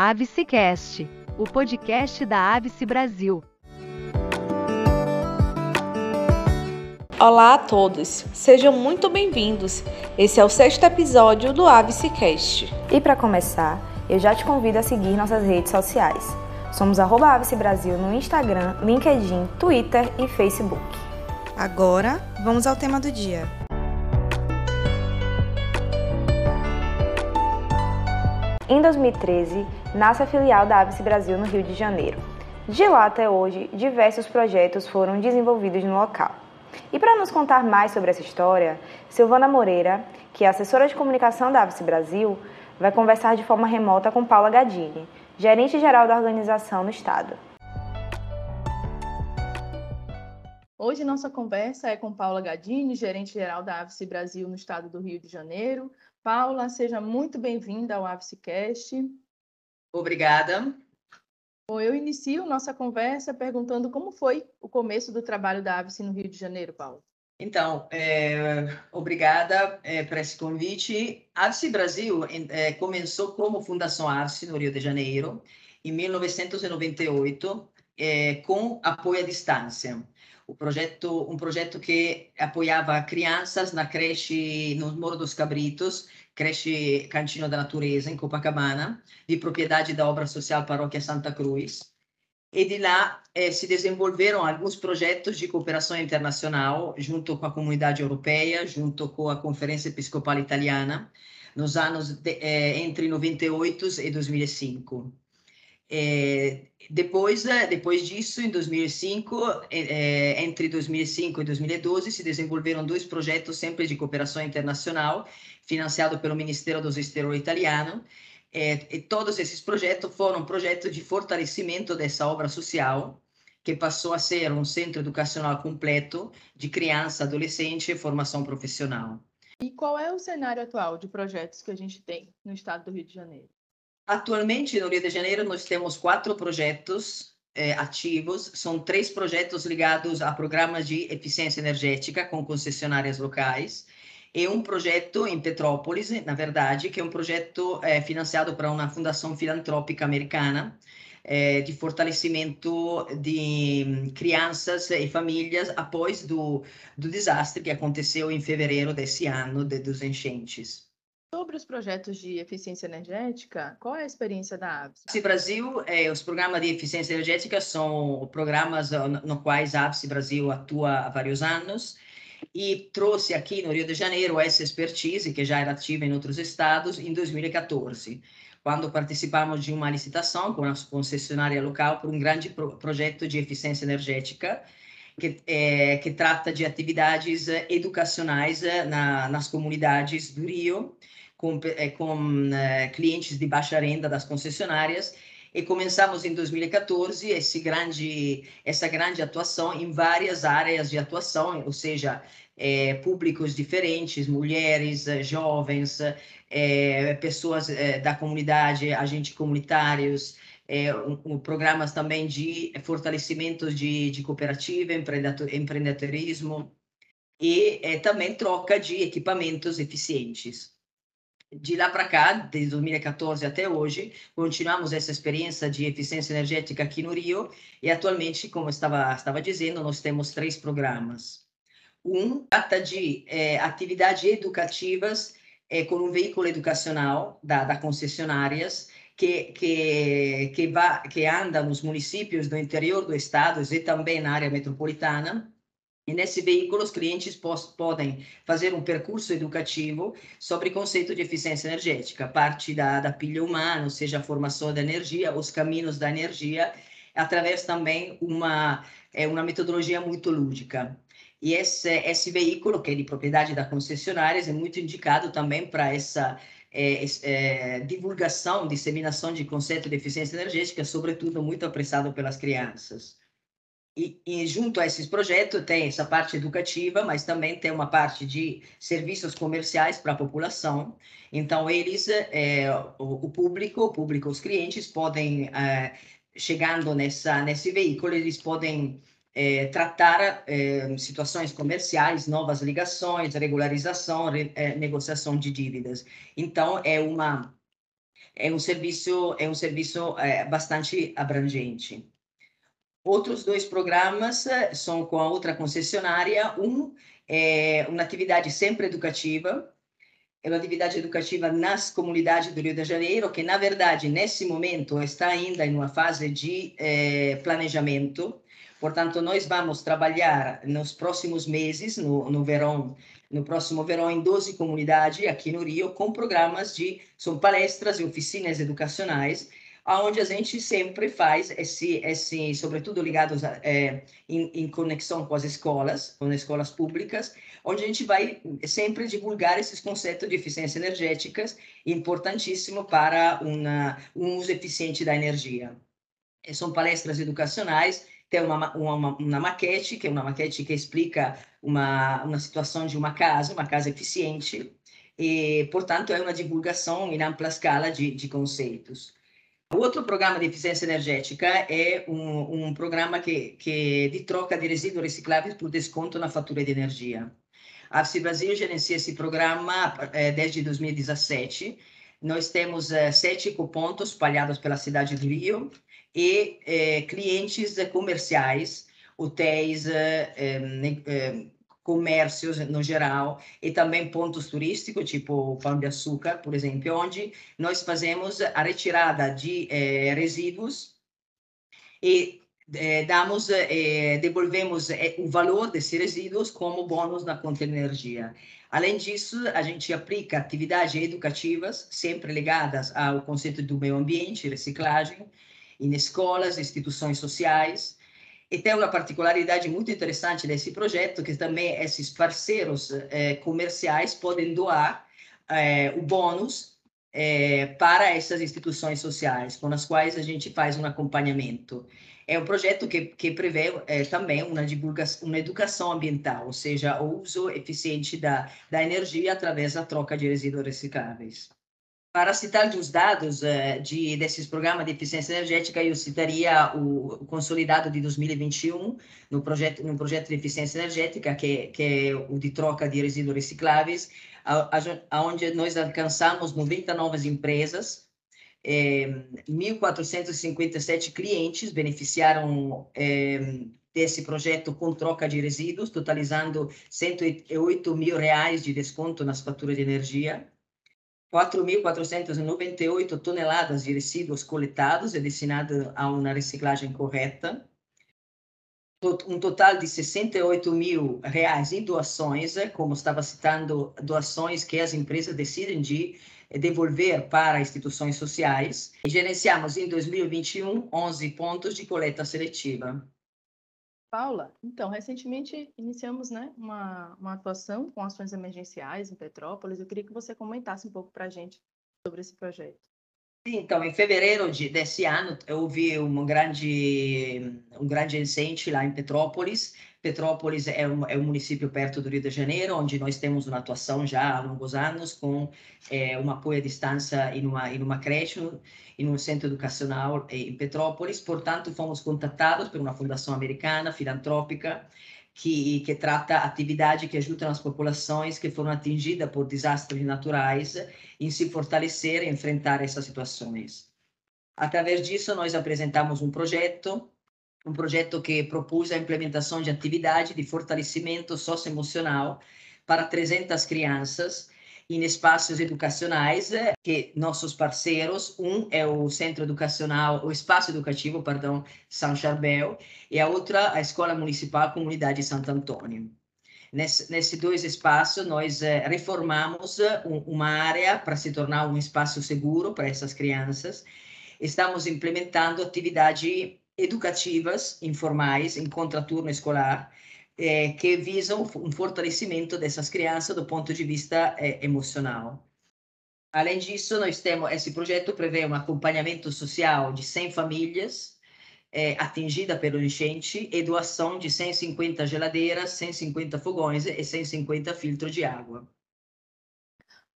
Avicecast, o podcast da Avice Brasil. Olá a todos, sejam muito bem-vindos. Esse é o sexto episódio do Avicecast. E para começar, eu já te convido a seguir nossas redes sociais. Somos Avice Brasil no Instagram, LinkedIn, Twitter e Facebook. Agora, vamos ao tema do dia. Em 2013, nasce a filial da Avice Brasil no Rio de Janeiro. De lá até hoje, diversos projetos foram desenvolvidos no local. E para nos contar mais sobre essa história, Silvana Moreira, que é assessora de comunicação da Avice Brasil, vai conversar de forma remota com Paula Gadini, gerente-geral da organização no estado. Hoje nossa conversa é com Paula Gadini, gerente-geral da Avice Brasil no estado do Rio de Janeiro. Paula, seja muito bem-vinda ao Avicecast. Obrigada. Bom, eu inicio nossa conversa perguntando como foi o começo do trabalho da Avice no Rio de Janeiro, Paulo. Então, é, obrigada é, por esse convite. A Avice Brasil é, começou como Fundação Avice no Rio de Janeiro em 1998, é, com apoio à distância. O projeto, um projeto que apoiava crianças na creche no Morro dos Cabritos, creche Cantinho da Natureza, em Copacabana, de propriedade da obra social Paróquia Santa Cruz. E de lá eh, se desenvolveram alguns projetos de cooperação internacional, junto com a comunidade europeia, junto com a Conferência Episcopal Italiana, nos anos de, eh, entre 98 e 2005. É, depois, é, depois disso, em 2005, é, entre 2005 e 2012, se desenvolveram dois projetos sempre de cooperação internacional, financiado pelo Ministério dos Exteriores italiano, é, e todos esses projetos foram projetos de fortalecimento dessa obra social, que passou a ser um centro educacional completo de criança, adolescente e formação profissional. E qual é o cenário atual de projetos que a gente tem no estado do Rio de Janeiro? Atualmente, no Rio de Janeiro, nós temos quatro projetos eh, ativos. São três projetos ligados a programas de eficiência energética com concessionárias locais. E um projeto em Petrópolis, na verdade, que é um projeto eh, financiado por uma fundação filantrópica americana eh, de fortalecimento de crianças e famílias após do, do desastre que aconteceu em fevereiro desse ano, de, dos enchentes. Sobre os projetos de eficiência energética, qual é a experiência da ABS? No Brasil, é, os programas de eficiência energética são programas no quais a ABS Brasil atua há vários anos e trouxe aqui no Rio de Janeiro essa expertise que já era ativa em outros estados em 2014, quando participamos de uma licitação com a concessionária local por um grande pro projeto de eficiência energética que, é, que trata de atividades educacionais na, nas comunidades do Rio com, é, com é, clientes de baixa renda das concessionárias e começamos em 2014 esse grande, essa grande atuação em várias áreas de atuação, ou seja, é, públicos diferentes, mulheres, jovens, é, pessoas é, da comunidade, agentes comunitários, um, um, programas também de fortalecimento de, de cooperativa, empreendedorismo e também troca de equipamentos eficientes de lá para cá, desde 2014 até hoje, continuamos essa experiência de eficiência energética aqui no Rio e atualmente, como estava estava dizendo, nós temos três programas. Um trata de é, atividades educativas é, com um veículo educacional da, da concessionárias que, que, que, va, que anda nos municípios do interior do estado e também na área metropolitana e nesse veículo, os clientes podem fazer um percurso educativo sobre conceito de eficiência energética, parte da, da pilha humana, ou seja, a formação da energia, os caminhos da energia, através também uma é uma metodologia muito lúdica. E esse, esse veículo, que é de propriedade da concessionária, é muito indicado também para essa é, é, divulgação, disseminação de conceito de eficiência energética, sobretudo muito apressado pelas crianças. E, e, junto a esses projetos tem essa parte educativa, mas também tem uma parte de serviços comerciais para a população. Então, eles, é, o, o, público, o público, os clientes podem, é, chegando nessa, nesse veículo, eles podem é, tratar é, situações comerciais, novas ligações, regularização, re, é, negociação de dívidas. Então, é uma é um serviço é um serviço é, bastante abrangente. Outros dois programas são com a outra concessionária. Um é uma atividade sempre educativa, é uma atividade educativa nas comunidades do Rio de Janeiro, que, na verdade, nesse momento está ainda em uma fase de eh, planejamento. Portanto, nós vamos trabalhar nos próximos meses, no, no verão, no próximo verão, em 12 comunidades aqui no Rio, com programas de, são palestras e oficinas educacionais aonde a gente sempre faz esse, esse sobretudo ligados a, é, em, em, conexão com as escolas, com as escolas públicas, onde a gente vai sempre divulgar esses conceitos de eficiência energética, importantíssimo para uma, um uso eficiente da energia. São palestras educacionais, tem uma, uma, uma maquete, que é uma maquete que explica uma, uma situação de uma casa, uma casa eficiente, e, portanto, é uma divulgação em ampla escala de, de conceitos. Outro programa de eficiência energética é um, um programa que, que de troca de resíduos recicláveis por desconto na fatura de energia. A AFSI Brasil gerencia esse programa é, desde 2017. Nós temos é, sete ecopontos espalhados pela cidade do Rio e é, clientes comerciais, hotéis, comércios no geral e também pontos turísticos, tipo Pão de Açúcar, por exemplo, onde nós fazemos a retirada de eh, resíduos e eh, damos, eh, devolvemos eh, o valor desses resíduos como bônus na conta de energia. Além disso, a gente aplica atividades educativas sempre ligadas ao conceito do meio ambiente, reciclagem, em escolas, instituições sociais, e tem uma particularidade muito interessante desse projeto, que também esses parceiros eh, comerciais podem doar eh, o bônus eh, para essas instituições sociais, com as quais a gente faz um acompanhamento. É um projeto que, que prevê também uma, divulgação, uma educação ambiental, ou seja, o uso eficiente da, da energia através da troca de resíduos recicláveis. Para citar os dados uh, de, desses programas de eficiência energética, eu citaria o, consolidado de 2021, no projeto, no projeto de eficiência energética, que, que é o de troca de resíduos recicláveis, onde nós alcançamos 90 novas empresas, eh, 1.457 clientes beneficiaram eh, desse projeto com troca de resíduos, totalizando 108 mil reais de desconto nas faturas de energia. 4.498 toneladas de resíduos coletados e destinados a uma reciclagem correta, um total de 68 mil reais em doações, como estava citando, doações que as empresas decidem de devolver para instituições sociais. E gerenciamos em 2021 11 pontos de coleta seletiva. Paula, então, recentemente iniciamos né, uma, uma atuação com ações emergenciais em Petrópolis. Eu queria que você comentasse um pouco para a gente sobre esse projeto. Então, em fevereiro de, desse ano, houve um grande, um grande incêndio lá em Petrópolis. Petrópolis é um, é um município perto do Rio de Janeiro, onde nós temos uma atuação já há longos anos, com é, um apoio à distância em uma, em uma creche, em um centro educacional em Petrópolis. Portanto, fomos contatados por uma fundação americana, filantrópica, que, que trata atividade que ajuda as populações que foram atingidas por desastres naturais em se fortalecer e enfrentar essas situações. Através disso, nós apresentamos um projeto, um projeto que propôs a implementação de atividade de fortalecimento socioemocional para 300 crianças em espaços educacionais eh, que nossos parceiros, um é o Centro Educacional, o Espaço Educativo, perdão, São Charbel, e a outra a Escola Municipal Comunidade Santo Antônio. Nesse, nesse dois espaços, nós eh, reformamos eh, um, uma área para se tornar um espaço seguro para essas crianças. Estamos implementando atividades educativas informais em contraturno escolar, é, que visam um fortalecimento dessas crianças do ponto de vista é, emocional. Além disso, nós temos esse projeto prevê um acompanhamento social de 100 famílias é, atingidas pelo enchente e doação de 150 geladeiras, 150 fogões e 150 filtros de água.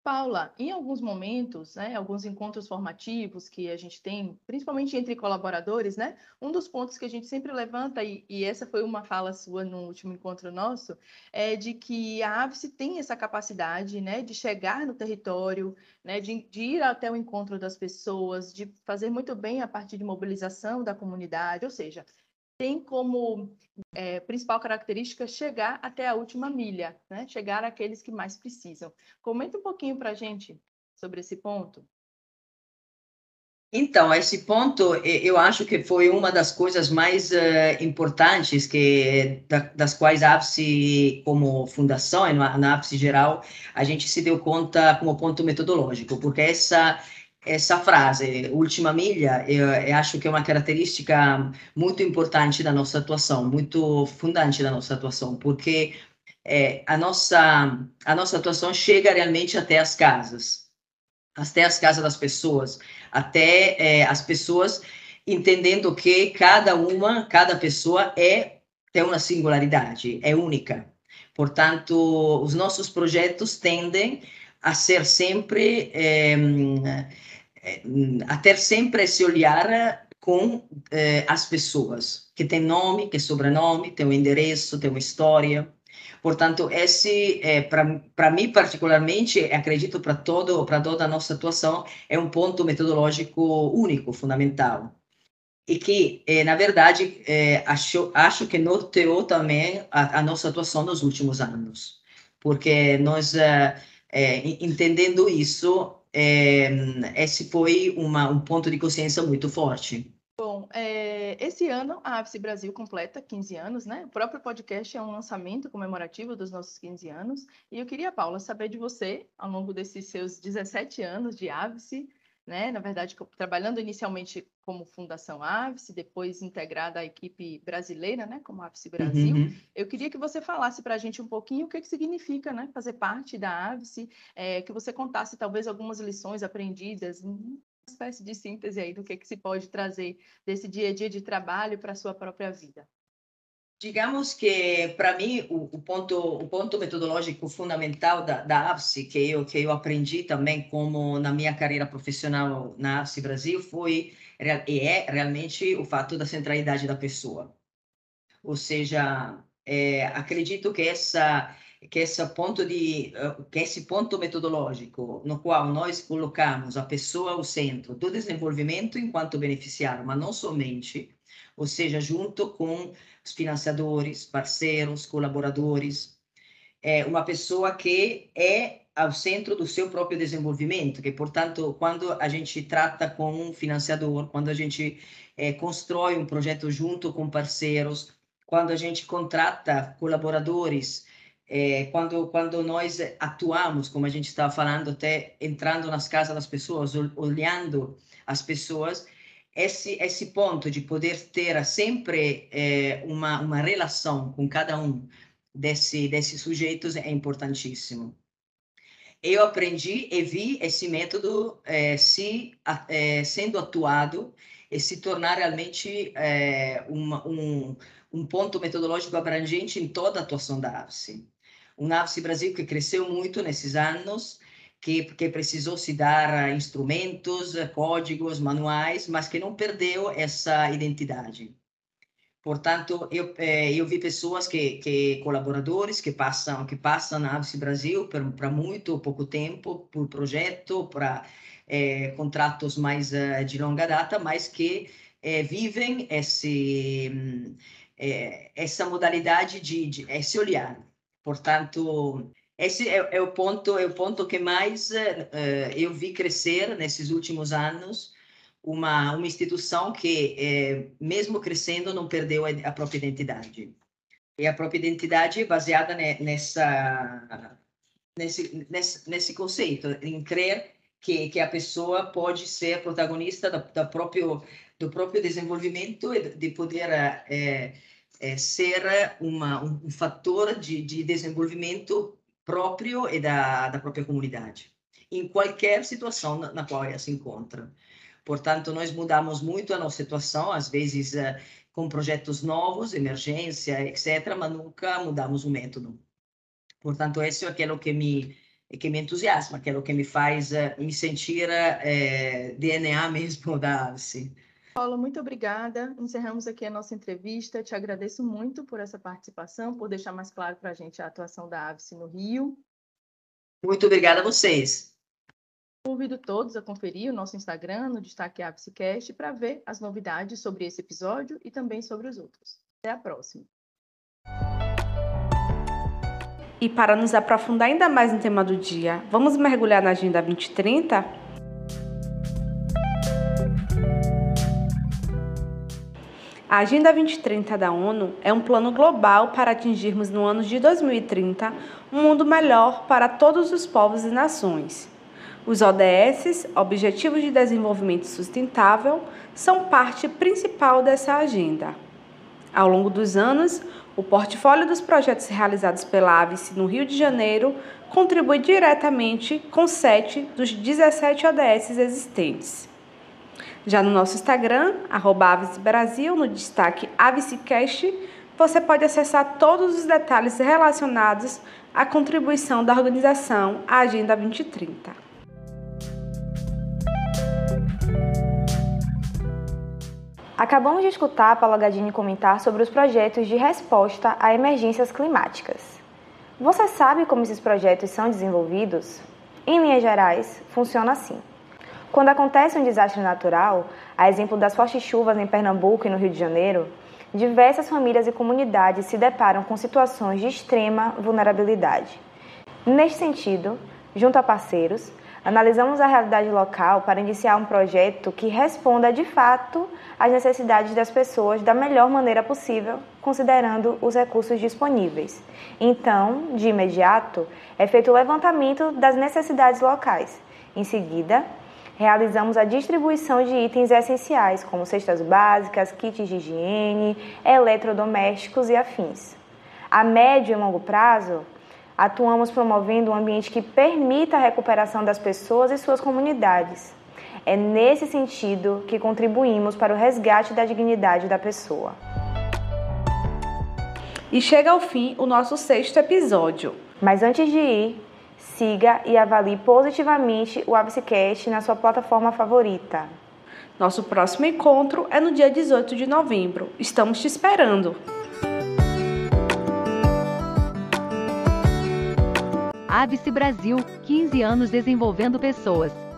Paula, em alguns momentos, né, alguns encontros formativos que a gente tem, principalmente entre colaboradores, né, um dos pontos que a gente sempre levanta, e, e essa foi uma fala sua no último encontro nosso, é de que a AVSE tem essa capacidade né, de chegar no território, né, de, de ir até o encontro das pessoas, de fazer muito bem a parte de mobilização da comunidade, ou seja, tem como é, principal característica chegar até a última milha, né? chegar àqueles que mais precisam. Comenta um pouquinho para a gente sobre esse ponto. Então, esse ponto, eu acho que foi uma das coisas mais uh, importantes que das quais a APSE, como fundação e na APSE geral, a gente se deu conta como ponto metodológico, porque essa essa frase, última milha, eu, eu, acho que é uma característica muito importante da nossa atuação, muito fundante da nossa atuação, porque é, a, nossa, a nossa atuação chega realmente até as casas, até as casas das pessoas, até é, as pessoas entendendo que cada uma, cada pessoa é tem uma singularidade, é única. Portanto, os nossos projetos tendem a ser sempre é, a ter sempre esse olhar com eh, as pessoas, que tem nome, que sobrenome, tem um endereço, tem uma história. Portanto, esse, é, para mim particularmente, acredito para todo para toda a nossa atuação, é um ponto metodológico único, fundamental. E que, é, na verdade, é, acho, acho que norteou também a, a, nossa atuação nos últimos anos. Porque nós, entendendo isso, é, esse foi uma, um ponto de consciência muito forte. Bom, é, esse ano a AFSE Brasil completa 15 anos, né? O próprio podcast é um lançamento comemorativo dos nossos 15 anos. E eu queria, Paula, saber de você, ao longo desses seus 17 anos de AVSE, né? Na verdade, trabalhando inicialmente como Fundação AVSE, depois integrada à equipe brasileira, né? Como AVSE Brasil. Uhum. Eu queria que você falasse para a gente um pouquinho o que, que significa, né? Fazer parte da AVSE, é, que você contasse talvez algumas lições aprendidas, uma espécie de síntese aí do que, que se pode trazer desse dia a dia de trabalho para a sua própria vida. Digamos que, para mim, o, o, ponto, o ponto metodológico fundamental da, da AFSE, que eu, que eu aprendi também como na minha carreira profissional na AFSE Brasil, foi e é realmente o fato da centralidade da pessoa. Ou seja, é, acredito que essa que esse ponto de que esse ponto metodológico no qual nós colocamos a pessoa ao centro do desenvolvimento enquanto beneficiário, mas não somente, ou seja, junto com os financiadores, parceiros, colaboradores, é uma pessoa que é ao centro do seu próprio desenvolvimento, que, portanto, quando a gente trata com um financiador, quando a gente é, constrói um projeto junto com parceiros, quando a gente contrata colaboradores, é, quando quando nós atuamos, como a gente estava falando, até entrando nas casas das pessoas, olhando as pessoas, esse esse ponto de poder ter sempre é, uma uma relação com cada um desse desses sujeitos é importantíssimo. Eu aprendi e vi esse método é, se é, sendo atuado e se tornar realmente uma, um, um ponto metodológico abrangente em toda a atuação da AVSE. Um AVSE Brasil que cresceu muito nesses anos, que, que precisou se dar instrumentos, códigos, manuais, mas que não perdeu essa identidade. Portanto, eu, eh, eu vi pessoas que, que colaboradores que passam que passam na Avice Brasil para muito pouco tempo por projeto, para eh, contratos mais uh, de longa data, mas que eh, vivem esse essa modalidade de, de esse olhar. Portanto, esse é, é, o ponto é o ponto que mais uh, eu vi crescer nesses últimos anos uma uma instituição que é, mesmo crescendo não perdeu a própria identidade. E a própria identidade é baseada nessa nesse, nesse nesse conceito em crer que, que a pessoa pode ser protagonista da, da próprio do próprio desenvolvimento e de poder é, ser uma, um, um fator de, de desenvolvimento próprio e da, da própria comunidade, em qualquer situação na, na qual ela se encontra. Portanto, nós mudamos muito a nossa situação, às vezes uh, com projetos novos, emergência, etc., mas nunca mudamos o método. Portanto, isso é aquilo que me que me entusiasma, que é o que me faz uh, me sentir uh, DNA mesmo da AVSE. Paula, muito obrigada. Encerramos aqui a nossa entrevista. Te agradeço muito por essa participação, por deixar mais claro para a gente a atuação da AVSE no Rio. Muito obrigada a vocês. Convido todos a conferir o nosso Instagram no Destaque AVSEcast para ver as novidades sobre esse episódio e também sobre os outros. Até a próxima. E para nos aprofundar ainda mais no tema do dia, vamos mergulhar na Agenda 2030? A Agenda 2030 da ONU é um plano global para atingirmos no ano de 2030 um mundo melhor para todos os povos e nações. Os ODS, Objetivos de Desenvolvimento Sustentável, são parte principal dessa agenda. Ao longo dos anos, o portfólio dos projetos realizados pela AVES no Rio de Janeiro contribui diretamente com sete dos 17 ODS existentes. Já no nosso Instagram, @avesbrasil, no destaque AvesCast, você pode acessar todos os detalhes relacionados à contribuição da organização à Agenda 2030. Acabamos de escutar a Paula Gadini comentar sobre os projetos de resposta a emergências climáticas. Você sabe como esses projetos são desenvolvidos? Em linhas gerais, funciona assim. Quando acontece um desastre natural, a exemplo das fortes chuvas em Pernambuco e no Rio de Janeiro, diversas famílias e comunidades se deparam com situações de extrema vulnerabilidade. Neste sentido, junto a parceiros, analisamos a realidade local para iniciar um projeto que responda de fato às necessidades das pessoas da melhor maneira possível, considerando os recursos disponíveis. Então, de imediato, é feito o levantamento das necessidades locais. Em seguida, realizamos a distribuição de itens essenciais, como cestas básicas, kits de higiene, eletrodomésticos e afins. A médio e longo prazo, atuamos promovendo um ambiente que permita a recuperação das pessoas e suas comunidades. É nesse sentido que contribuímos para o resgate da dignidade da pessoa. E chega ao fim o nosso sexto episódio. Mas antes de ir, siga e avalie positivamente o Abscast na sua plataforma favorita. Nosso próximo encontro é no dia 18 de novembro. Estamos te esperando! Avice Brasil, 15 anos desenvolvendo pessoas.